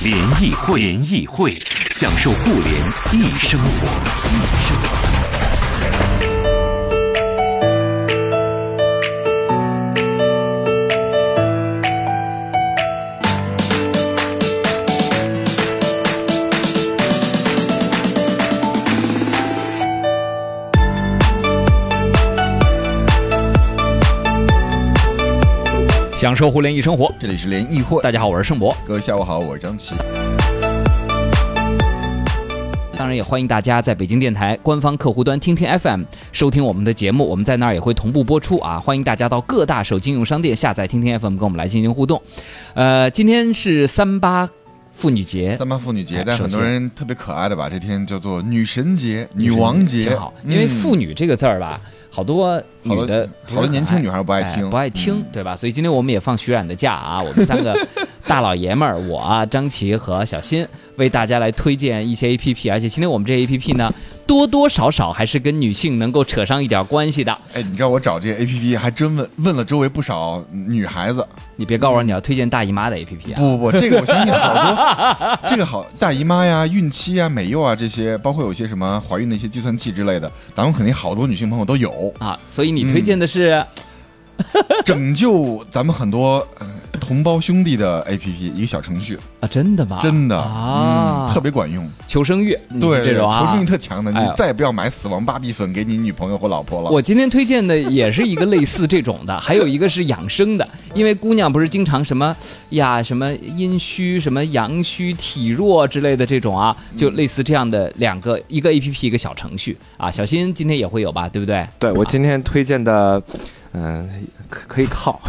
联谊会，联谊会，享受互联易生活，享受互联易生活。这里是联谊会，大家好，我是盛博。各位下午好，我是张琪。当然也欢迎大家在北京电台官方客户端听听 FM 收听我们的节目，我们在那儿也会同步播出啊。欢迎大家到各大手机应用商店下载听听 FM，跟我们来进行互动。呃，今天是三八妇女节，三八妇女节但很多人特别可爱的把这天叫做女神节、女王节真，好，因为“嗯妇女”这个字儿吧，好多女好的多好多年轻女孩不爱听，哎不爱听，对吧？所以今天我们也放徐冉的假啊，我们三个大老爷们儿，我啊、张琪和小新，为大家来推荐一些 A P P，而且今天我们这 A P P 呢，多多少少还是跟女性能够扯上一点关系的。哎，你知道我找这些 A P P 还真问问了周围不少女孩子，你别告诉我你要推荐大姨妈的 A P P 啊！不不不，这个我相信好多，这个好大姨妈呀、孕期啊、美幼啊这些，包括有些什么怀孕的一些计算器之类的，咱们肯定好多女性朋友都有，啊，所以你推荐的是、拯救咱们很多、呃同胞兄弟的 A P P 一个小程序，啊，真的吗？真的啊，嗯，特别管用。求生欲，对，这种啊，求生欲特强的，你再也不要买死亡芭比粉给你女朋友或老婆了。我今天推荐的也是一个类似这种的，还有一个是养生的，因为姑娘不是经常什么呀什么阴虚、什么阳虚、体弱之类的这种啊，就类似这样的两个，一个 A P P 一个小程序啊。小新今天也会有吧，对不对？对我今天推荐的，嗯、可可以靠。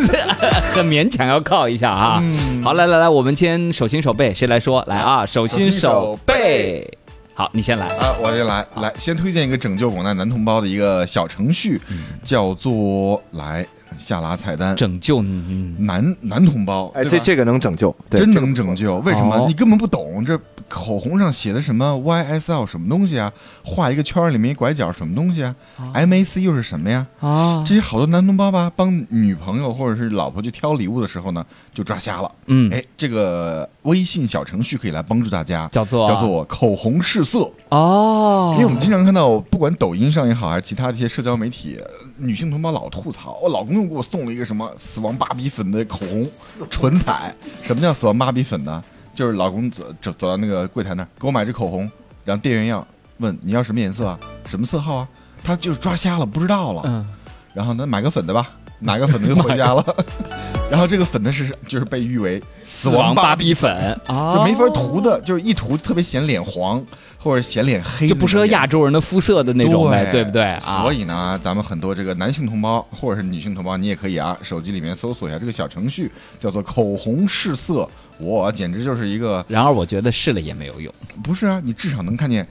很勉强要靠一下啊。嗯好，来来来，我们先手心手背，谁来说？来啊，手心手背。好，你先来。啊，我先来来，先推荐一个拯救广大男同胞的一个小程序，嗯叫做来下拉菜单，拯救嗯男男同胞，哎，这这个能拯救，对真这个能拯救？为什么哦？你根本不懂，这口红上写的什么 YSL 什么东西啊？画一个圈里面一拐角什么东西啊？MAC 又是什么呀？啊，这些好多男同胞吧，帮女朋友或者是老婆去挑礼物的时候呢，就抓瞎了。嗯，哎，这个微信小程序可以来帮助大家，叫做叫做口红试色。哦，因为我们经常看到，不管抖音上也好，还是其他的一些社交媒体，呃女性同胞老吐槽，我老公又给我送了一个什么死亡芭比粉的口红，唇彩。什么叫死亡芭比粉呢？就是老公走走走到那个柜台那儿，给我买支口红，然后店员要问你要什么颜色啊，什么色号啊，他就是抓瞎了，不知道了。嗯。然后呢，买个粉的吧，买个粉的就回家了。然后这个粉的是就是被誉为死死亡亡芭芭比粉，啊，就没法涂的，就是一涂特别显脸黄或者显脸黑就不适合亚洲人的肤色的那种呗，对不对？啊？所以呢，咱们很多这个男性同胞或者是女性同胞，你也可以啊，手机里面搜索一下这个小程序，叫做口红试色，哇，简直就是一个然而我觉得试了也没有用，不是啊，你至少能看见。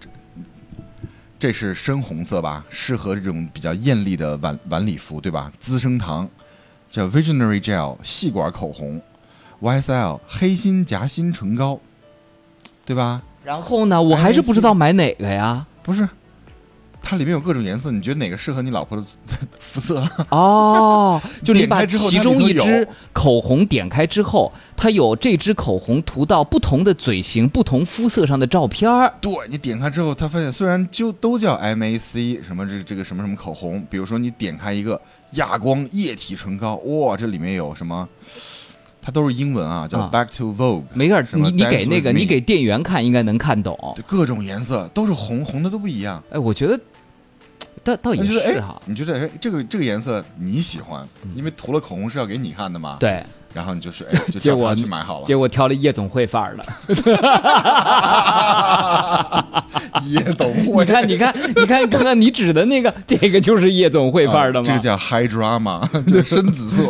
这这是深红色吧，适合这种比较艳丽的晚晚礼服，对吧？资生堂叫 Visionary Gel 细管口红，YSL 黑心夹心唇膏，对吧？然后呢，我还是不知道买哪个呀。不是，它里面有各种颜色，你觉得哪个适合你老婆的 肤色？哦，就你把其中一支口红点开之后，它有这支口红涂到不同的嘴型、不同肤色上的照片儿。对你点开之后，他发现虽然就都叫 MAC 什么这这个什么什么口红，比如说你点开一个哑光液体唇膏，哇，这里面有什么？它都是英文啊，叫啊 Back to Vogue，没事儿，你你给那个你给店员看，应该能看懂。就各种颜色都是红，红的都不一样。哎，我觉得倒倒也是哈，，你觉得哎这个这个颜色你喜欢，因为涂了口红是要给你看的嘛。。对，然后你就是哎，就叫结果他去买好了。结果挑了夜总会范儿的。夜总会，你看，你看，你看，刚刚你指的那个，这个就是夜总会范儿的吗？啊这个叫 high drama，就是深紫色。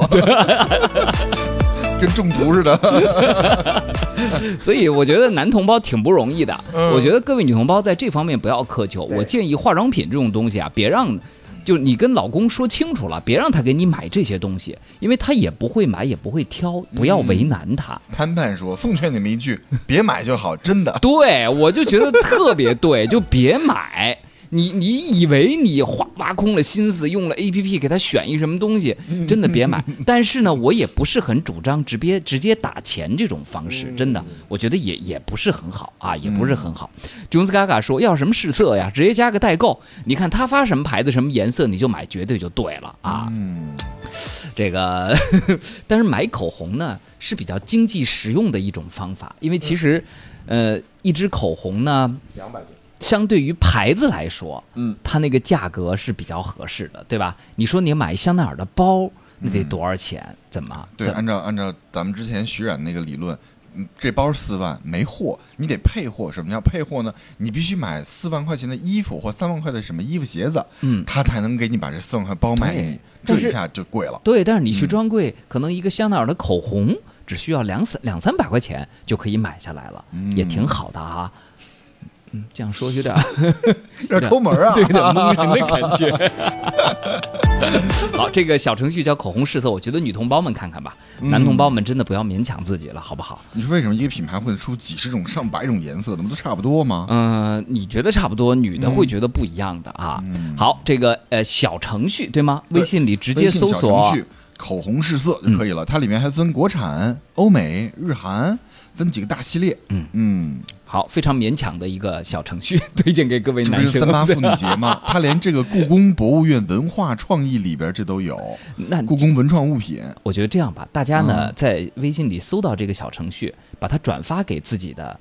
跟中毒似的。所以我觉得男同胞挺不容易的。嗯我觉得各位女同胞在这方面不要苛求。我建议化妆品这种东西啊，别让。就你跟老公说清楚了，别让他给你买这些东西，因为他也不会买，也不会挑，不要为难他。潘潘说：“奉劝你们一句，别买就好，真的。对，我就觉得特别对，就别买。你你以为你花挖空了心思用了 A P P 给他选一什么东西，真的别买。但是呢，我也不是很主张直接直接打钱这种方式，真的，我觉得也也不是很好啊，也不是很好。琼斯嘎嘎说要什么试色呀，直接加个代购，你看他发什么牌子什么颜色你就买，绝对就对了啊。嗯，这个，但是买口红呢是比较经济实用的一种方法，因为其实，呃，一支口红呢，两百多。相对于牌子来说，嗯，它那个价格是比较合适的，对吧？你说你买香奈儿的包，那得多少钱？怎么？对，按照按照咱们之前徐冉那个理论，嗯，这包四万没货，你得配货。什么叫配货呢？你必须买四万块钱的衣服或三万块的什么衣服鞋子，嗯他才能给你把这四万块包卖给你。这一下就贵了。对，但是你嗯去专柜，可能一个香奈儿的口红只需要两三两三百块钱就可以买下来了，嗯也挺好的哈。嗯，这样说有点 有点抠门啊！对，有点蒙人的感觉。好，这个小程序叫口红试色，我觉得女同胞们看看吧，嗯男同胞们真的不要勉强自己了，好不好？你说为什么一个品牌会出几十种、上百种颜色的，不都差不多吗？嗯、你觉得差不多，女的会觉得不一样的啊。嗯好，这个呃小程序对吗？对微信里直接搜索程序口红试色就可以了。它里面还分国产、欧美、日韩，分几个大系列。嗯嗯，好，非常勉强的一个小程序，推荐给各位男生。三八妇女节嘛，他连这个故宫博物院文化创意里边这都有，那故宫文创物品。我觉得这样吧，大家呢、嗯在微信里搜到这个小程序，把它转发给自己的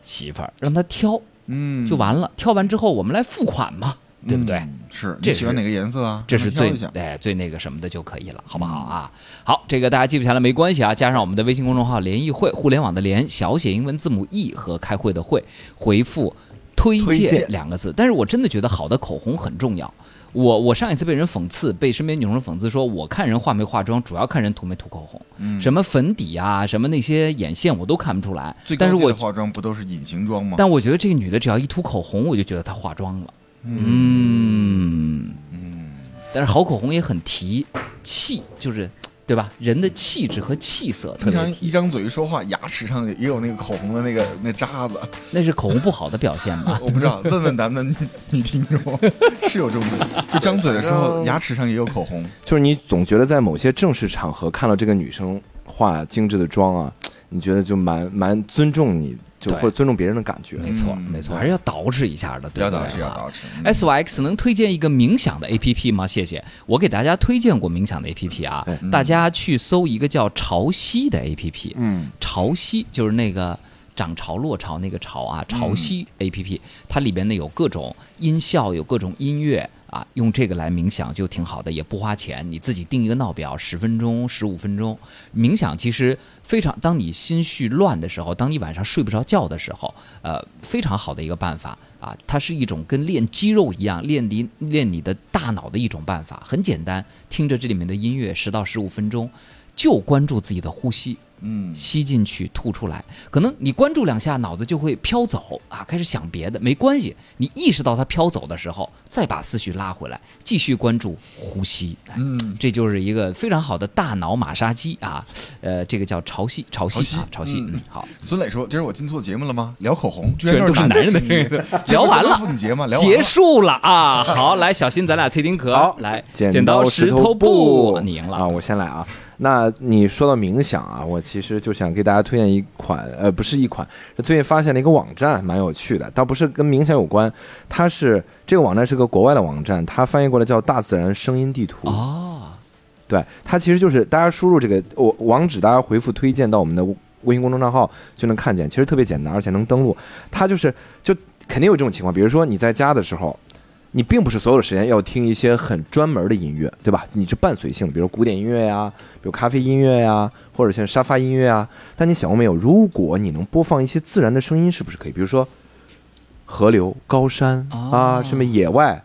媳妇儿，让她挑嗯，就完了。挑完之后我们来付款嘛，对不对？嗯是，这喜欢哪个颜色啊？这是最让他挑一下哎最那个什么的就可以了，好不好嗯啊？好，这个大家记不下来没关系啊，加上我们的微信公众号“联谊会”，互联网的联，小写英文字母 e 和开会的会，回复“推荐”两个字。但是我真的觉得好的口红很重要。我我上一次被人讽刺，被身边女生讽刺说，我看人化没化妆，主要看人涂没涂口红，嗯什么粉底啊，什么那些眼线我都看不出来最。但是我化妆不都是隐形妆吗？但我觉得这个女的只要一涂口红，我就觉得她化妆了。嗯嗯，但是好口红也很提气，就是对吧？人的气质和气色特经常别，一张嘴一说话，牙齿上也有那个口红的那个那渣子。那是口红不好的表现吧？我不知道，问问咱们的女女听众，是有这种，就张嘴的时候牙齿上也有口红。就是你总觉得在某些正式场合看到这个女生化精致的妆啊，你觉得就蛮蛮尊重你，就对会尊重别人的感觉。没错，嗯没错，还是要捯饬一下的，对不对？要捯饬，要啊捯饬。S Y X 能推荐一个冥想的 A P P 吗？谢谢，我给大家推荐过冥想的 A P P 啊哎，大家去搜一个叫潮汐的 A P P，嗯，潮汐就是那个涨潮落潮那个潮啊，潮汐 A P P，、它里边呢有各种音效，有各种音乐啊，用这个来冥想就挺好的，也不花钱，你自己定一个闹表，十分钟、十五分钟。冥想其实非常，当你心绪乱的时候，当你晚上睡不着觉的时候，呃，非常好的一个办法啊，它是一种跟练肌肉一样，练你练你的大脑的一种办法，很简单，听着这里面的音乐，十到十五分钟，就关注自己的呼吸。嗯，吸进去，吐出来。可能你关注两下，脑子就会飘走啊，开始想别的。没关系，你意识到它飘走的时候，再把思绪拉回来，继续关注呼吸。哎嗯，这就是一个非常好的大脑马杀鸡啊！呃，这个叫潮汐，潮潮汐汐啊，潮汐。嗯嗯，好，孙磊说：“今儿我进错节目了吗？聊口红，居居然然都是男人的 聊完了妇女节吗？聊结束了啊！好，来，小新，咱俩脆丁壳，来，剪刀石头布，你赢了啊！我先来啊。那你说到冥想啊，我其实就想给大家推荐一款，呃，不是一款，最近发现了一个网站，蛮有趣的，倒不是跟冥想有关，它是这个网站是个国外的网站，它翻译过来叫“大自然声音地图”。哦，对，它其实就是大家输入这个我网址，大家回复推荐到我们的微信公众账号就能看见，其实特别简单，而且能登录。它就是就肯定有这种情况，比如说你在家的时候，你并不是所有的时间要听一些很专门的音乐，对吧？你是伴随性的，比如古典音乐呀，比如咖啡音乐呀，或者像沙发音乐啊。但你想过没有，如果你能播放一些自然的声音，是不是可以？比如说河流、高山啊，哦什么野外。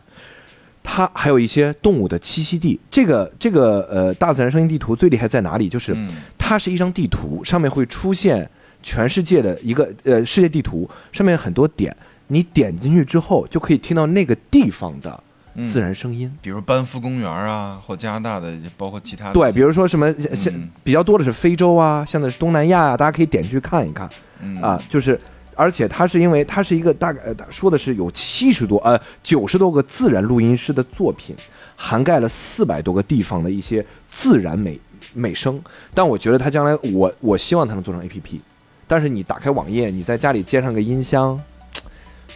它它还有一些动物的栖息地。这个这个呃，大自然声音地图最厉害在哪里？就是嗯它是一张地图，上面会出现全世界的一个呃世界地图，上面有很多点，你点进去之后就可以听到那个地方的自然声音。比如班夫公园啊，或加拿大的，包括其他的对，比如说什么像像嗯比较多的是非洲啊，现在是东南亚啊，大家可以点进去看一看嗯啊。就是，而且它是因为它是一个大概呃说的是有七十多呃九十多个自然录音师的作品，涵盖了四百多个地方的一些自然美美声。但我觉得它将来我我希望它能做成 A P P，但是你打开网页，你在家里接上个音箱，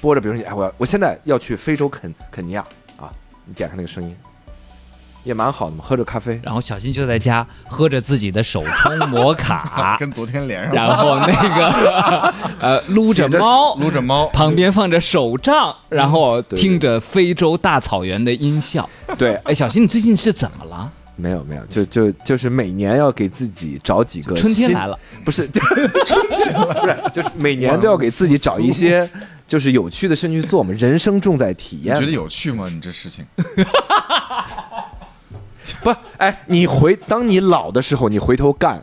播着，比如说你哎我要我现在要去非洲肯肯尼亚啊，你点开那个声音。也蛮好的嘛，喝着咖啡，然后小新就在家喝着自己的手冲摩卡，跟昨天连上了，然后那个 呃撸着猫，撸着猫，旁边放着手杖，然后听着非洲大草原的音效。对，哎，小新，你最近是怎么了？没有没有，就就就是每年要给自己找几个春天来了，不是，就 不是，就是每年都要给自己找一些就是有趣的事情去做嘛。人生重在体验你觉得，有趣吗？你这事情，不，哎，你回当你老的时候，你回头干，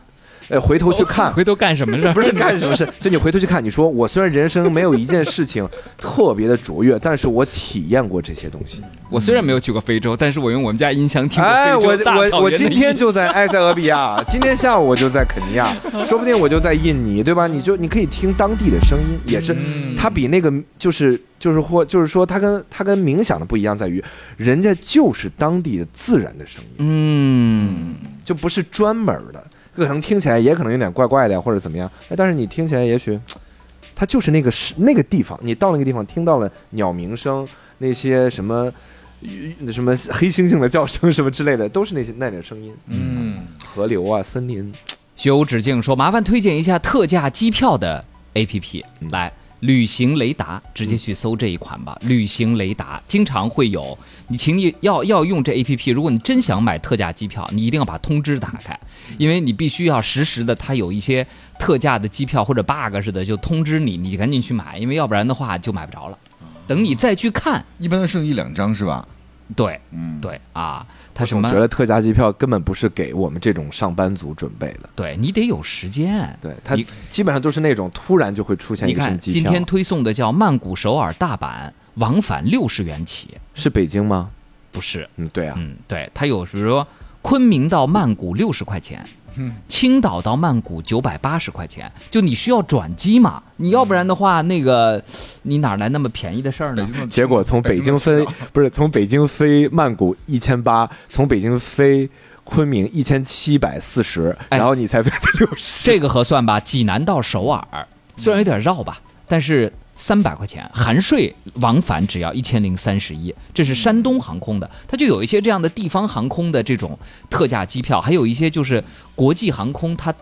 呃，回头去看。回头干什么事？不是干什么事，就你回头去看，你说我虽然人生没有一件事情特别的卓越，但是我体验过这些东西。我虽然没有去过非洲，但是我用我们家音响听过哎，我非洲大草原的我我今天就在埃塞俄比亚，今天下午我就在肯尼亚，说不定我就在印尼，对吧？你就你可以听当地的声音，也是嗯它比那个就是就是或就是说它跟它跟冥想的不一样，在于人家就是当地的自然的声音，嗯，就不是专门的，可能听起来也可能有点怪怪的呀，或者怎么样，哎，但是你听起来也许。它就是那个是那个地方，你到那个地方听到了鸟鸣声，那些什么鱼什么黑猩猩的叫声什么之类的，都是那些那点声音。嗯，河流啊，森林，学无止境说，麻烦推荐一下特价机票的 APP，来。旅行雷达，直接去搜这一款吧。旅行雷达经常会有，你请你要要用这 APP，如果你真想买特价机票，你一定要把通知打开，因为你必须要实时的，它有一些特价的机票或者 bug 似的，就通知你，你就赶紧去买，因为要不然的话就买不着了。等你再去看，一般都剩一两张是吧？对嗯，对啊，他什么我觉？得特价机票根本不是给我们这种上班族准备的。对你得有时间。对，他基本上都是那种突然就会出现你一个什么看，机票。今天推送的叫曼谷、首尔、大阪，往返六十元起，是北京吗？不是？嗯，对啊，嗯，对，他有比如说昆明到曼谷六十块钱，青岛到曼谷九百八十块钱，就你需要转机嘛，你要不然的话，那个你哪来那么便宜的事儿呢？结果从北京飞的不是从北京飞曼谷一千八，从北京飞昆明一千七百四十，哎然后你才飞六十。这个合算吧，济南到首尔虽然有点绕吧，但是三百块钱含税往返只要一千零三十一，这是山东航空的，它就有一些这样的地方航空的这种特价机票，还有一些就是国际航空它。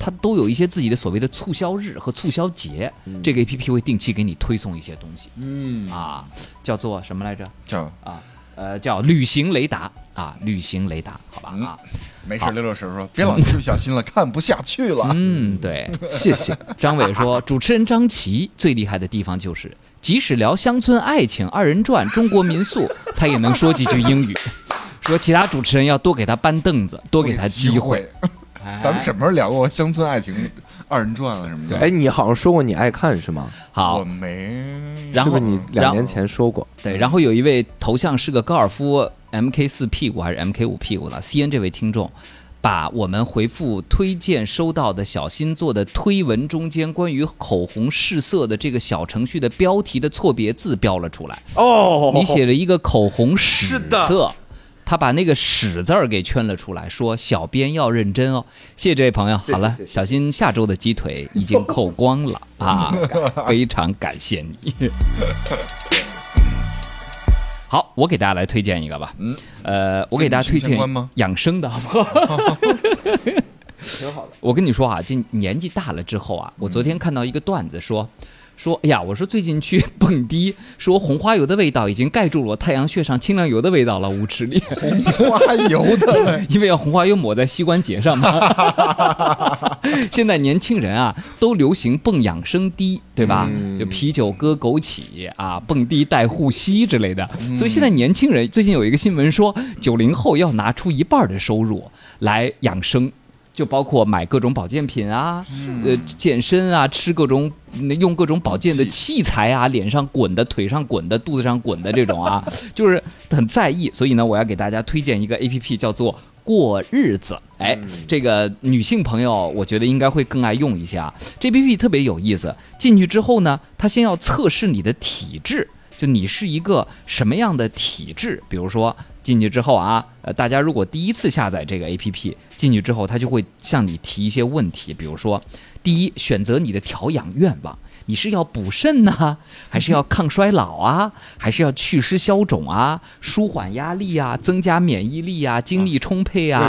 它都有一些自己的所谓的促销日和促销节，这个 A P P 会定期给你推送一些东西嗯啊，叫做什么来着？叫啊，呃，叫旅行雷达啊，旅行雷达，好吧嗯啊，没事，六六婶说 别老这么小心了，看不下去了。嗯，对，谢谢。张伟说，主持人张琪最厉害的地方就是，即使聊乡村爱情、二人转、中国民宿，他也能说几句英语。说其他主持人要多给他搬凳子，多给他机会。咱们什么时候聊过乡村爱情、二人转了什么的？哎，你好像说过你爱看是吗？好我好，没。然后是是你两年前说过？对，然后有一位头像是个高尔夫 MK 四屁股还是 MK 五屁股的 CN 这位听众，把我们回复推荐收到的小新做的推文中间关于口红试色的这个小程序的标题的错别字标了出来。哦你写了一个口红屎是的色，他把那个屎字儿给圈了出来，说小编要认真哦。谢谢这位朋友。好了小心下周的鸡腿已经扣光了 啊，非常感谢你。好，我给大家来推荐一个吧。嗯，呃，我给大家推荐养生的，好不好？挺好的。我跟你说啊，这年纪大了之后啊，我昨天看到一个段子说，说，哎呀，我说最近去 蹦迪，说红花油的味道已经盖住了我太阳穴上清凉油的味道了，舞池里，红花油的，因为要红花油抹在膝关节上嘛。现在年轻人啊，都流行蹦养生迪，对吧？嗯就啤酒搁枸杞啊，蹦迪带护膝之类的。所以现在年轻人最近有一个新闻说，九零后要拿出一半的收入来养生。就包括买各种保健品啊，呃，健身啊，吃各种嗯用各种保健的器材啊，脸上滚的、腿上滚的、肚子上滚的这种啊，就是很在意。所以呢，我要给大家推荐一个 A P P，叫做过日子。哎，这个女性朋友，我觉得应该会更爱用一些啊。这 A P P 特别有意思，进去之后呢，它先要测试你的体质。就你是一个什么样的体质？比如说进去之后啊，呃，大家如果第一次下载这个 APP，进去之后，它就会向你提一些问题，比如说，第一，选择你的调养愿望，你是要补肾呐、还是要抗衰老啊，还是要祛湿消肿啊，舒缓压力啊，增加免疫力啊，精力充沛啊，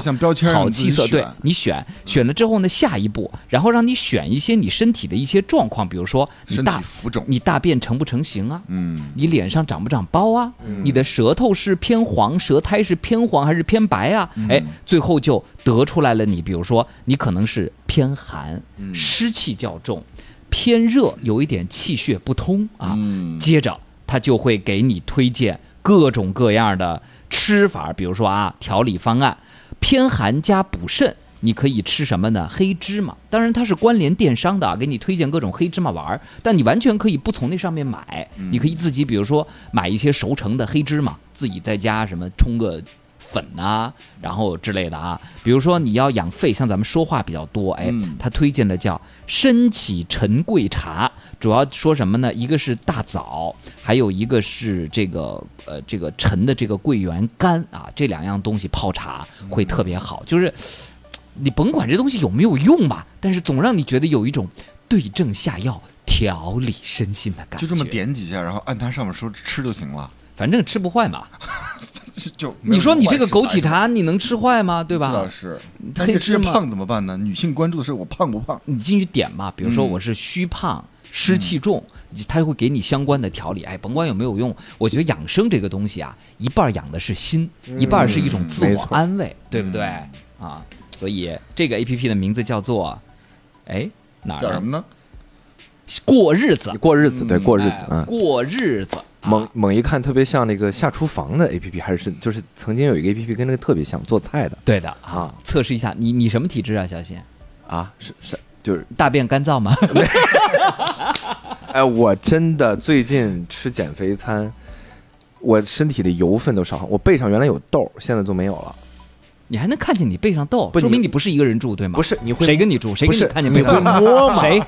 好气色，对你选选了之后呢，下一步，然后让你选一些你身体的一些状况，比如说你大浮肿，你大便成不成型啊？嗯，你脸上长不长包啊？你的舌头是偏黄，舌苔是偏黄还是偏白啊？哎，最后就得出来了你，比如说你可能是偏寒，湿气较重，偏热，有一点气血不通啊。嗯接着他就会给你推荐各种各样的吃法，比如说啊，调理方案，偏寒加补肾。你可以吃什么呢？黑芝麻，当然它是关联电商的啊，给你推荐各种黑芝麻丸儿，但你完全可以不从那上面买，你可以自己比如说买一些熟成的黑芝麻，自己在家什么冲个粉啊，然后之类的啊。比如说你要养肺，像咱们说话比较多，哎嗯，他推荐的叫参启陈桂茶，主要说什么呢？一个是大枣，还有一个是这个呃这个陈的这个桂圆干啊，这两样东西泡茶会特别好，就是。你甭管这东西有没有用吧，但是总让你觉得有一种对症下药、调理身心的感觉。就这么，点几下，然后按它上面说吃就行了，反正吃不坏嘛。就你说你这个枸杞茶，你能吃坏吗？对吧这倒？是，但是吃黑芝麻胖怎么办呢？女性关注的是我胖不胖，你进去点嘛，比如说嗯我是虚胖。湿气重，他会给你相关的调理。哎，甭管有没有用，我觉得养生这个东西啊，一半养的是心，一半是一种自我安慰，对不对？啊，所以这个 A P P 的名字叫做，哎，哪儿呢？叫什么呢？过日子，过日子，对，嗯过日子哎，嗯。过日子。猛猛一看，特别像那个下厨房的 A P P，还是就是曾经有一个 A P P 跟那个特别像，做菜的对的啊啊，测试一下你你什么体质啊，小新？啊，是是就是，大便干燥吗？哎，我真的最近吃减肥餐，我身体的油分都少，我背上原来有痘，现在都没有了。你还能看见你背上痘，说明你不是一个人住，对吗？不是，你会谁跟你住？谁不是看见你会背上痘？摸 吗？谁？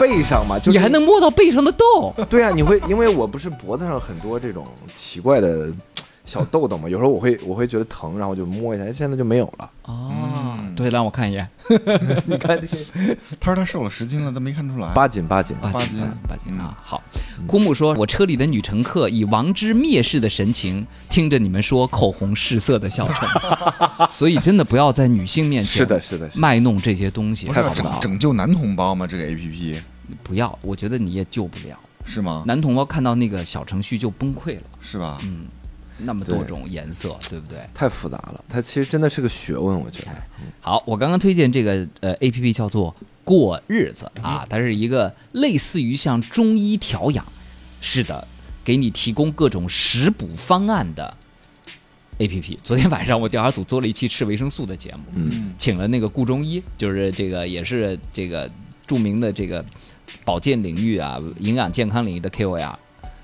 背上嘛，就是你还能摸到背上的痘？对啊，你会因为我不是脖子上很多这种奇怪的小痘痘嘛，有时候我会我会觉得疼，然后就摸一下，现在就没有了。哦嗯，对，让我看一眼，你看这他说他瘦了十斤了，都没看出来。八斤八斤，八斤八斤八斤八斤嗯啊！好，枯木说，我车里的女乘客以王之蔑视的神情听着你们说口红试色的笑声，所以真的不要在女性面前是的，是的，卖弄这些东西太好了拯拯救男同胞吗？这个 A P P 不要，我觉得你也救不了。是吗？男同胞看到那个小程序就崩溃了，是吧？嗯，那么多种颜色，对不对？太复杂了，它其实真的是个学问，我觉得。好，我刚刚推荐这个呃 A P P 叫做过日子啊，它是一个类似于像中医调养，是的，给你提供各种食补方案的 A P P。昨天晚上我调查组做了一期吃维生素的节目，嗯，请了那个顾中医，就是这个也是这个著名的这个保健领域啊、营养健康领域的 K O L。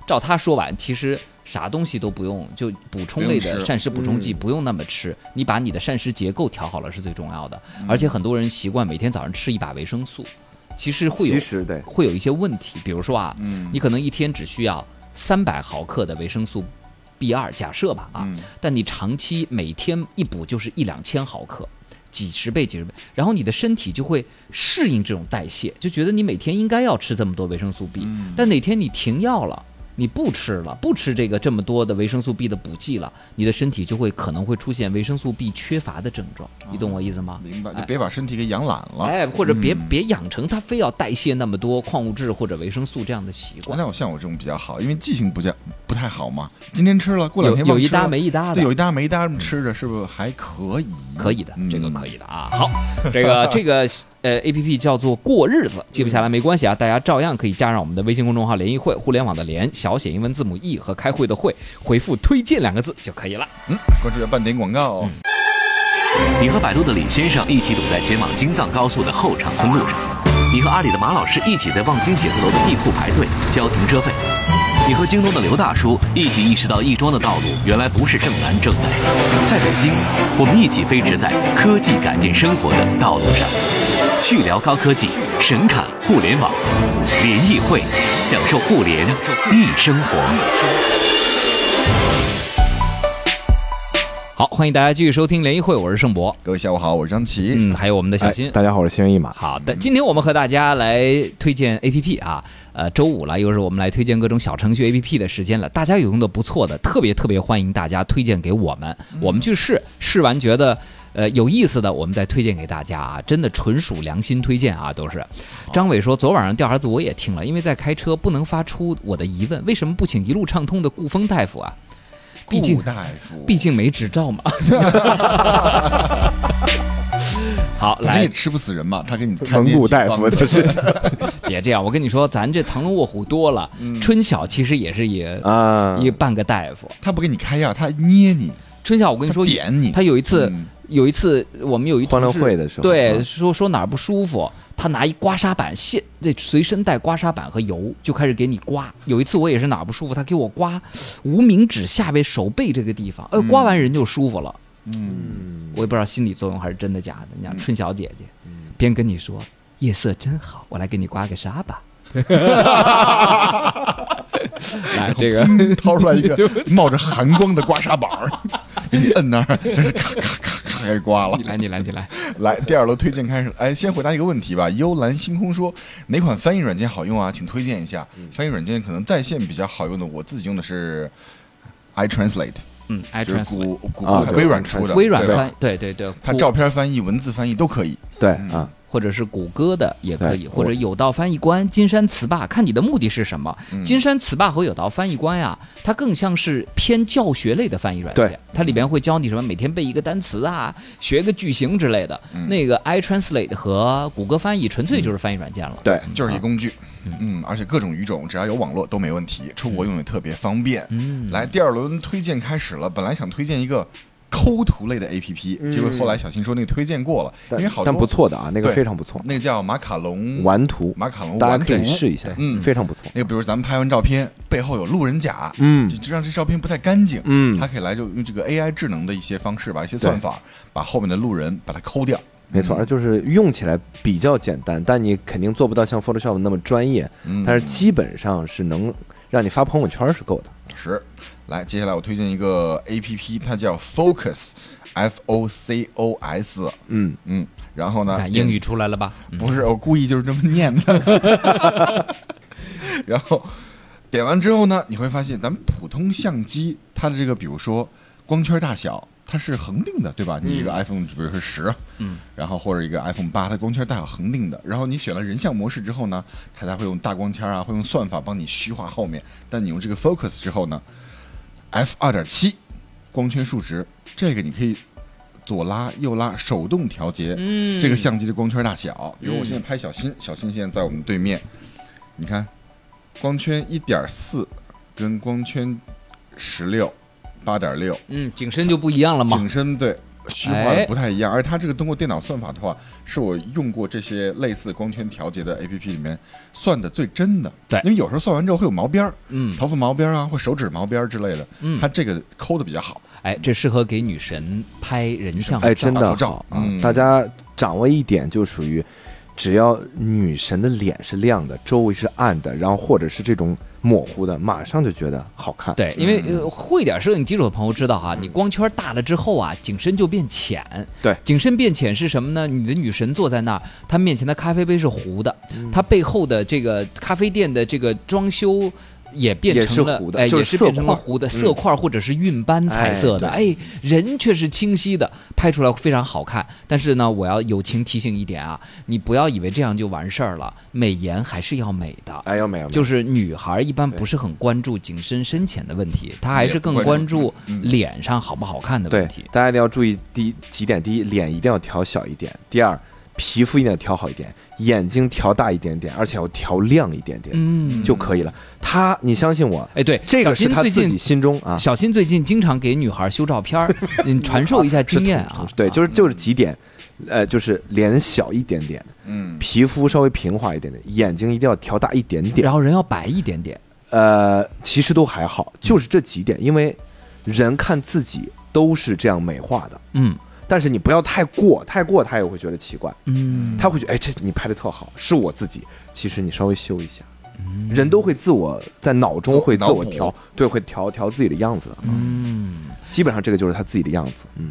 照他说完，其实啥东西都不用，就补充类的膳食补充剂嗯。不用那么吃，你把你的膳食结构调好了是最重要的。而且很多人习惯每天早上吃一把维生素，其实会有其实对，会有一些问题，比如说啊，嗯。你可能一天只需要三百毫克的维生素 B 二，假设吧啊，嗯。但你长期每天一补就是一两千毫克，几十倍、几十倍，然后你的身体就会适应这种代谢，就觉得你每天应该要吃这么多维生素 B，、嗯。但哪天你停药了，你不吃了，不吃这个这么多的维生素 B 的补剂了，你的身体就会可能会出现维生素 B 缺乏的症状，你懂我意思吗？明白，哎就别把身体给养懒了。哎，或者别嗯别养成他非要代谢那么多矿物质或者维生素这样的习惯，那我像我这种比较好，因为记性不太不太好吗。今天吃了，过两天有一搭没一搭的，。有一搭没一搭这么吃着，是不是还可以？可以的，这个嗯可以的啊。好，这个 这个呃 A P P 叫做过日子，记不下来没关系啊，大家照样可以加上我们的微信公众号“联谊会”，互联网的联，小写英文字母 E 和开会的会，回复“推荐”两个字就可以了。嗯，关注一下半点广告哦。你和百度的李先生一起堵在前往京藏高速的后场村路上，你和阿里的马老师一起在望京写字楼的地库排队交停车费，你和京东的刘大叔一起意识到亦庄的道路原来不是正南正北，在北京，我们一起飞驰在科技改变生活的道路上，去聊高科技，神侃互联网，联谊会，享受互联易生活。好，欢迎大家继续收听联谊会，我是盛博，各位下午好，我是张琪。嗯，还有我们的小新哎。大家好，我是心猿意马。好的，今天我们和大家来推荐 A P P 啊，呃，周五了，又是我们来推荐各种小程序 A P P 的时间了。大家有用的不错的，特别特别欢迎大家推荐给我们，我们去试，试完觉得。呃，有意思的，我们再推荐给大家啊，真的纯属良心推荐啊，都是。张伟说，昨晚上调查组我也听了，因为在开车不能发出我的疑问，为什么不请一路畅通的顾峰大夫啊？毕竟顾大夫，毕竟没执照嘛。好，来也吃不死人嘛，他给你看蒙古大夫这这是 别这样，我跟你说，咱这藏龙卧虎多了，春晓其实也是也啊，一半个大夫。他不给你开药，他捏你，春晓，我跟你说，点你。他有一次，嗯有一次我们有一欢乐会的时候对，啊说说哪儿不舒服，他拿一刮痧板，现这随身带刮痧板和油，就开始给你刮。有一次我也是哪儿不舒服，他给我刮无名指下背手背这个地方，呃，刮完人就舒服了。嗯，我也不知道心理作用还是真的假的。你看春小姐姐，边跟你说夜色真好，我来给你刮个痧吧。来，这个掏出来一个 冒着寒光的刮痧板儿，给你摁那儿，咔咔咔咔开始刮了你。来，你来，你来。来，第二轮推荐开始。哎，先回答一个问题吧。幽蓝星空说哪款翻译软件好用啊？请推荐一下。翻译软件可能在线比较好用的，我自己用的是 iTranslate，嗯，iTranslate 谷谷啊微软出的，微软翻，对对对，它照片翻译、文字翻译都可以。对嗯啊，或者是谷歌的也可以，或者有道翻译官、金山词霸，看你的目的是什么。嗯金山词霸和有道翻译官呀，它更像是偏教学类的翻译软件，它里边会教你什么每天背一个单词啊，学个句型之类的。嗯那个 iTranslate 和谷歌翻译纯粹就是翻译软件了。对，就是一工具，嗯，而且各种语种只要有网络都没问题，出国用也特别方便。嗯，来，第二轮推荐开始了，本来想推荐一个抠图类的 APP，结果后来小新说那个推荐过了，因但为好多但不错的啊，那个非常不错，那个叫马卡龙玩图，马卡龙大家可以玩图试一下，嗯。非常不错。那个比如咱们拍完照片，背后有路人甲，嗯。就就让这照片不太干净，嗯。它可以来就用这个 AI 智能的一些方式吧，一些算法，把后面的路人把它抠掉。没错，就是用起来比较简单，但你肯定做不到像 Photoshop 那么专业，嗯。但是基本上是能让你发朋友圈是够的。是。来，接下来我推荐一个 APP，它叫 Focus，F O C O S，嗯，嗯，然后呢，看英语出来了吧？嗯不是，我故意就是这么念的。然后点完之后呢，你会发现咱们普通相机它的这个，比如说光圈大小，它是恒定的，对吧？你一个 iPhone，比如说十，嗯，然后或者一个 iPhone 八，它光圈大小恒定的。然后你选了人像模式之后呢，它才会用大光圈啊，会用算法帮你虚化后面。但你用这个 Focus 之后呢，f 二点七光圈数值，这个你可以左拉右拉手动调节。嗯这个相机的光圈大小，比如我嗯现在拍小新，小新现在在我们对面，你看，光圈一点四跟光圈十六、八点六，嗯，景深就不一样了嘛。景深对虚化不太一样，而它这个通过电脑算法的话，是我用过这些类似光圈调节的 APP 里面算的最真的。对因为有时候算完之后会有毛边儿，嗯头发毛边儿啊，或手指毛边儿之类的，嗯它这个抠的比较好。哎，这适合给女神拍人像。哎，真的！嗯大家掌握一点，就属于只要女神的脸是亮的，周围是暗的，然后或者是这种模糊的，马上就觉得好看。对，因为会点摄影基础的朋友知道哈，你光圈大了之后啊，景深就变浅。对景深变浅是什么呢？你的女神坐在那儿，她面前的咖啡杯是糊的，嗯她背后的这个咖啡店的这个装修。也变成了，哎，糊的就是也是变成了糊的色块或者是晕斑彩色的，哎，人却是清晰的，拍出来非常好看。但是呢，我要友情提醒一点啊，你不要以为这样就完事儿了，美颜还是要美的。哎要美，就是是女孩一般不是很关注景深深浅的问题，她还是更关关注脸上好不好看的问题。，大家一定要注意第一几点：第一，脸一定要调小一点；第二，皮肤一定要调好一点，眼睛调大一点点，而且要调亮一点点、嗯，就可以了。他，你相信我，哎，对，这个是他自己心中啊。小新最近经常给女孩修照片儿，你传授一下经验啊。对，就是就是几点，呃，就是脸小一点点，嗯，皮肤稍微平滑一点点，眼睛一定要调大一点点然。后人要白一点点。呃，其实都还好，就是这几点，因为人看自己都是这样美化的，嗯但是你不要太过，太过他也会觉得奇怪，嗯，他会觉得哎，这你拍的特好，是我自己，其实你稍微修一下。人都会自我在脑中会自我调，对，会调调自己的样子。嗯基本上这个就是他自己的样子。嗯，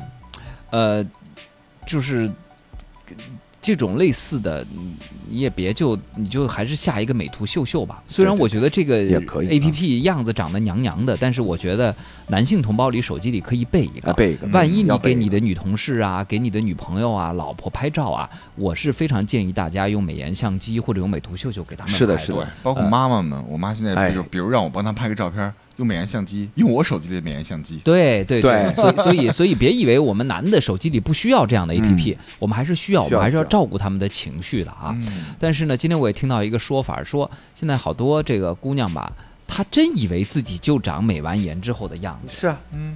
呃，就是这种类似的，你你也别就你就还是下一个美图秀秀吧。虽然我觉得这个也可以啊 A P P 样子长得娘娘的，但是我觉得男性同胞里手机里可以备一个。啊，。备一个，万一你给你的女同事啊，给你的女朋友啊、老婆拍照啊，我是非常建议大家用美颜相机或者用美图秀秀给他们拍是的是的。对，包括妈妈们，我妈现在比如哎。比如让我帮她拍个照片，用美颜相机，用我手机里的美颜相机。对对对所以所以所以别以为我们男的手机里不需要这样的 A P P，、我们还是需要，我们还是要。照顾他们的情绪的啊。嗯，但是呢，今天我也听到一个说法，说现在好多这个姑娘吧，她真以为自己就长美完颜之后的样子，是啊，嗯，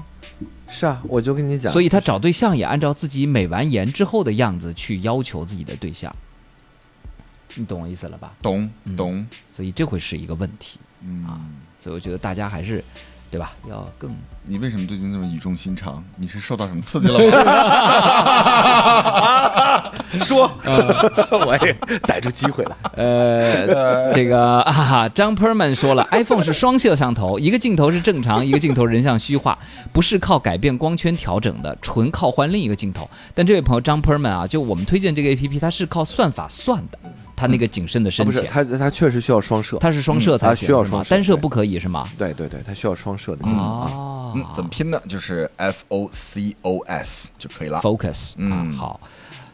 是啊，我就跟你讲，所以她找对象也按照自己美完颜之后的样子去要求自己的对象。你懂我意思了吧？懂嗯。懂，所以这会是一个问题，嗯啊所以我觉得大家还是，对吧？要更你为什么最近这么语重心长？你是受到什么刺激了吗？说，我也逮住机会了。呃，这个啊，张 Perman 说了，iPhone 是双摄像头，一个镜头是正常，一个镜头人像虚化，不是靠改变光圈调整的，纯靠换另一个镜头。但这位朋友张 Perman 啊，就我们推荐这个 APP，它是靠算法算的，它那个谨慎的啊不是，深浅，他他确实需要双摄。他是双摄才行需要双射单摄不可以是吗？对对对，他需要双摄的镜头啊。哦嗯，怎么拼呢？就是 F O C O S 就可以了。focus 啊嗯，好，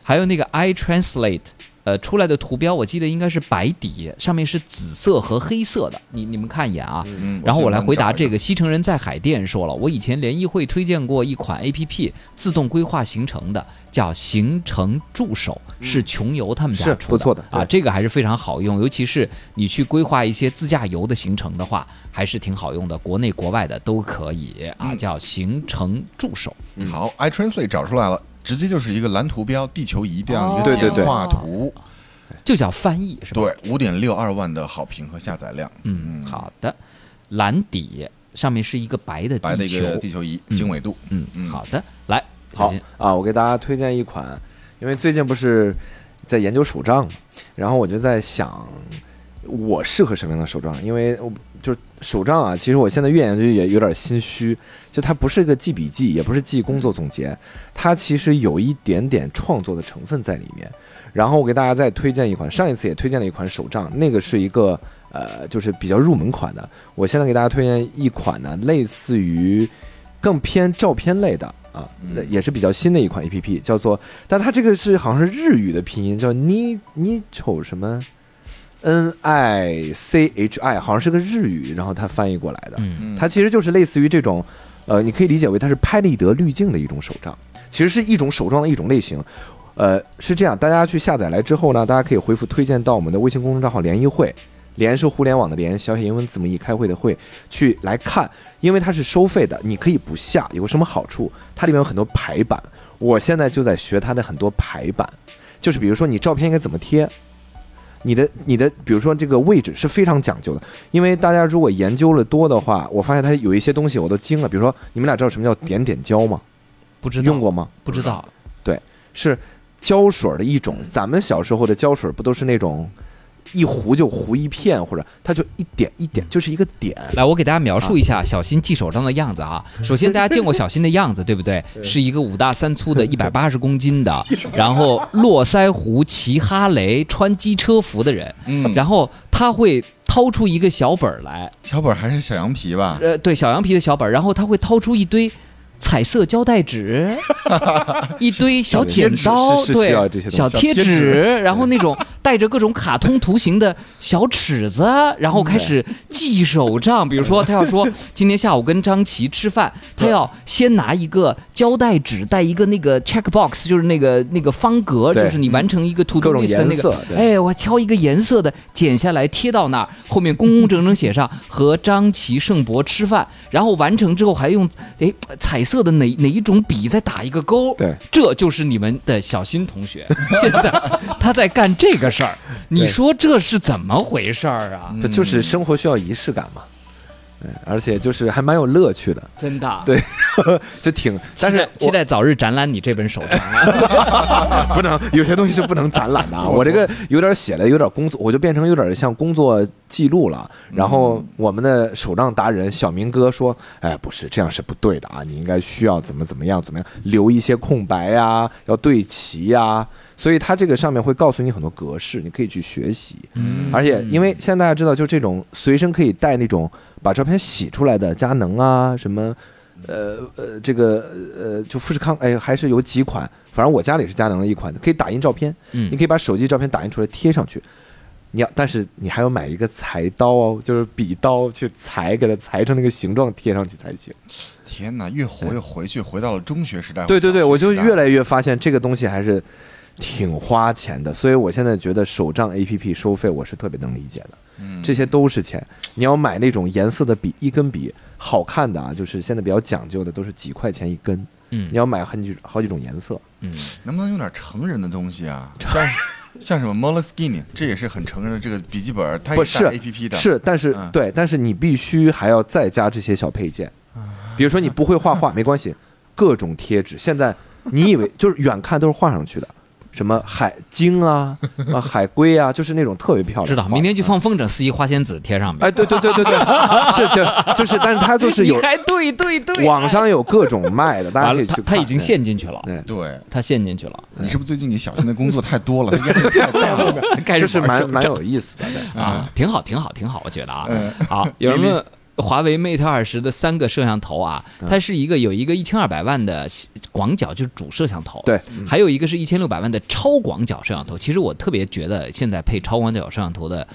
还有那个 iTranslate，呃，出来的图标我记得应该是白底，上面是紫色和黑色的，你你们看一眼啊。嗯，然后我来回答这个西城人在海淀说了，我以前联谊会推荐过一款 A P P，自动规划行程的，叫行程助手，是穷游他们家是出不错的啊，这个还是非常好用，尤其是你去规划一些自驾游的行程的话，还是挺好用的，国内国外的都可以啊，嗯叫行程助手。嗯好，iTranslate 找出来了，直接就是一个蓝图标、地球仪这样一哦个对对对简化图。就叫翻译是吧？对，五点六二万的好评和下载量，嗯，好的，蓝底上面是一个白的白的一个地球仪经纬度。嗯，嗯好的，来，小好啊，我给大家推荐一款，因为最近不是在研究手账嘛，然后我就在想，我适合什么样的手账？因为我就是手账啊，其实我现在越研究也有点心虚，就它不是一个记笔记，也不是记工作总结，它其实有一点点创作的成分在里面。然后我给大家再推荐一款，上一次也推荐了一款手账，那个是一个呃，就是比较入门款的。我现在给大家推荐一款呢，类似于更偏照片类的啊，也是比较新的一款 A P P，叫做，但它这个是好像是日语的拼音，叫你你瞅什么？N I C H I，好像是个日语，然后它翻译过来的。嗯嗯它其实就是类似于这种，呃，你可以理解为它是拍立得滤镜的一种手账，其实是一种手账的一种类型。呃，是这样，大家去下载来之后呢，大家可以回复推荐到我们的微信公众账号“联谊会”，联是互联网的联，小写英文字母 E 开会的会，去来看，因为它是收费的，你可以不下，有个什么好处？它里面有很多排版，我现在就在学它的很多排版，就是比如说你照片应该怎么贴。你的你的，比如说这个位置是非常讲究的，因为大家如果研究了多的话，我发现它有一些东西我都惊了。比如说，你们俩知道什么叫点点胶吗？不知道用过吗？不知道，对是胶水的一种。咱们小时候的胶水不都是那种一糊就糊一片，或者它就一点一点，就是一个点。来，我给大家描述一下小新系手上的样子啊。首先，大家见过小新的样子，对不对？是一个五大三粗的，一百八十公斤的，然后络腮胡、骑哈雷、穿机车服的人。嗯，然后他会掏出一个小本儿来，小本儿还是小羊皮吧？呃，对，小羊皮的小本儿，然后他会掏出一堆。彩色胶带纸，一堆小剪刀，对，小贴纸纸，然后那种带着各种卡通图形的小尺子，然后开始记手账。比如说，他要说今天下午跟张琪吃饭，他要先拿一个胶带纸，带一个那个 check box，就是那个那个方格，就是你完成一个 to 各 do list 的那个哎，我挑一个颜色的剪下来贴到那儿，后面工工整整写上和张琪、盛博吃饭，然后完成之后还用哎彩色的哪哪一种笔再打一个勾。对，这就是你们的小新同学，现在他在干这个事儿，你说这是怎么回事儿啊？这就是生活需要仪式感嘛。对，而且就是还蛮有乐趣的，真的，对 就挺，但期是待期待早日展览你这本手账啊。不能有些东西是不能展览的啊。我这个有点写的有点工作，我就变成有点像工作记录了。然后我们的手账达人小明哥说：“哎，不是这样是不对的啊，你应该需要怎么怎么样怎么样，留一些空白呀、要对齐呀。”所以他这个上面会告诉你很多格式，你可以去学习。嗯而且因为现在大家知道，就这种随身可以带那种把照片洗出来的佳能啊，什么。呃呃，这个呃，就富士康，哎，还是有几款，反正我家里是佳能的一款的，可以打印照片，嗯你可以把手机照片打印出来贴上去。你要，但是你还要买一个裁刀哦，就是笔刀去裁，给它裁成那个形状贴上去才行。天哪，越活越回去，回到了中学时代。对对对，我就越来来越发现这个东西还是挺花钱的，所以我现在觉得手账 APP 收费我是特别能理解的，嗯。这些都是钱。你要买那种颜色的笔，一根笔好看的啊，就是现在比较讲究的，都是几块钱一根。嗯。你要买很几好几种颜色，嗯，能不能用点成人的东西啊？像像什么 Moleskine，这也是很成人的这个笔记本，它也不是 A P P 的。是，但是、嗯。对，但是你必须还要再加这些小配件，啊。比如说你不会画画没关系，各种贴纸，现在你以为就是远看都是画上去的，什么海鲸啊 啊海龟啊，就是那种特别漂亮。知道，明天去放风筝，撕一花仙子贴上面。哎，对对对对对，是就就是，但是它就是有还对对对，网上有各种卖的，大家可以去看。他他已经陷进去了，对，对，他陷进去了，你是不是最近你小心的工作太多了？就是蛮蛮有意思的。对啊，挺好，挺好，挺好，我觉得啊，嗯好，有人问华为 Mate 二十的三个摄像头啊，嗯它是一个有一个一千二百万的广角，就是主摄像头，对，还有一个是一千六百万的超广角摄像头。其实我特别觉得现在配超广角摄像头的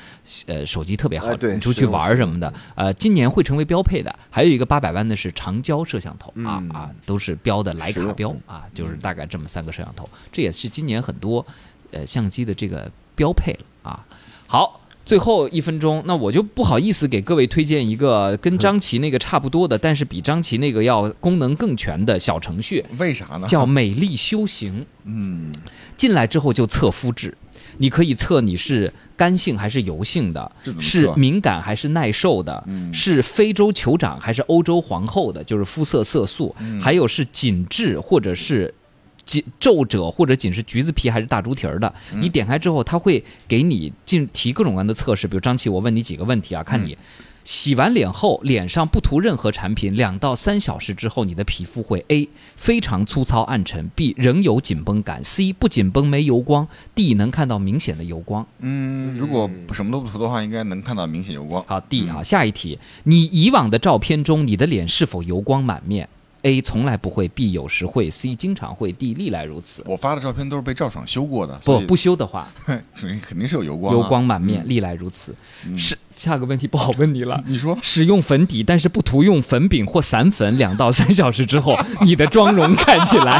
呃手机特别好，你出去玩什么的，呃，今年会成为标配的。还有一个八百万的是长焦摄像头啊嗯啊，都是标的徕卡标啊，就是大概这么三个摄像头，这也是今年很多呃相机的这个标配了啊。好。最后一分钟，那我就不好意思给各位推荐一个跟张琪那个差不多的，但是比张琪那个要功能更全的小程序，为啥呢？叫美丽修行。嗯，进来之后就测肤质，你可以测你是干性还是油性的是敏感还是耐受的，嗯是非洲酋长还是欧洲皇后的，就是肤色色素，嗯还有是紧致或者是。紧皱褶或者仅是橘子皮还是大猪蹄儿的，嗯。你点开之后，它会给你进提各种各样的测试，比如张琪，我问你几个问题啊，看嗯。你洗完脸后脸上不涂任何产品，两到三小时之后，你的皮肤会 A 非常粗糙暗沉，B 仍有紧绷感，C 不紧绷没油光，D 能看到明显的油光。嗯，如果什么都不涂的话，应该能看到明显油光。好，D 啊，下一题，你以往的照片中，你的脸是否油光满面？A 从来不会，B 有时会，C 经常会，D 历来如此。我发的照片都是被赵爽修过的，不不修的话，肯定肯定是有油光啊，油光满面，嗯历来如此。嗯是下个问题不好问你了。你说使用粉底，但是不涂用粉饼或散粉，两到三小时之后，你的妆容看起来：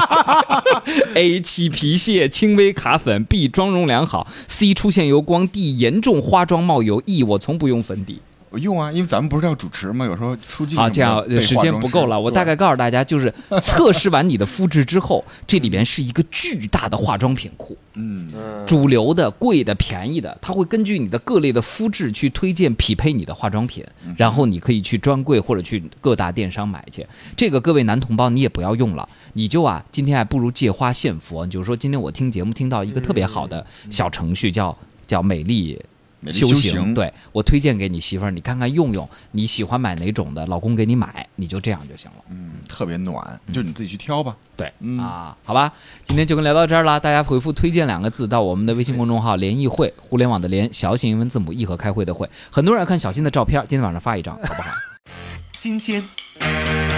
A 起皮屑、轻微卡粉；B 妆容良好；C 出现油光；D 严重花妆冒油；E 我从不用粉底。我用啊，因为咱们不是要主持吗？有时候出镜啊，这样时间不够了，我大概告诉大家，就是测试完你的肤质之后，这里边是一个巨大的化妆品库。嗯主流的、贵的、便宜的，它会根据你的各类的肤质去推荐匹配你的化妆品，然后你可以去专柜或者去各大电商买去。这个各位男同胞你也不要用了，你就啊，今天还不如借花献佛。就是说，今天我听节目听到一个特别好的小程序，叫叫美丽美丽修修行对我推荐给你媳妇儿，你看看用用，你喜欢买哪种的，老公给你买，你就这样就行了。嗯，特别暖，就你自己去挑吧。对，嗯啊，好吧，今天就跟聊到这儿了。大家回复“推荐”两个字到我们的微信公众号“联谊会”，互联网的联，小写英文字母 e 和开会的会。很多人要看小新的照片，今天晚上发一张，好不好？新鲜，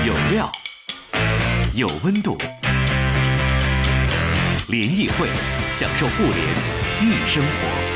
有料，有温度。联谊会，享受互联易生活。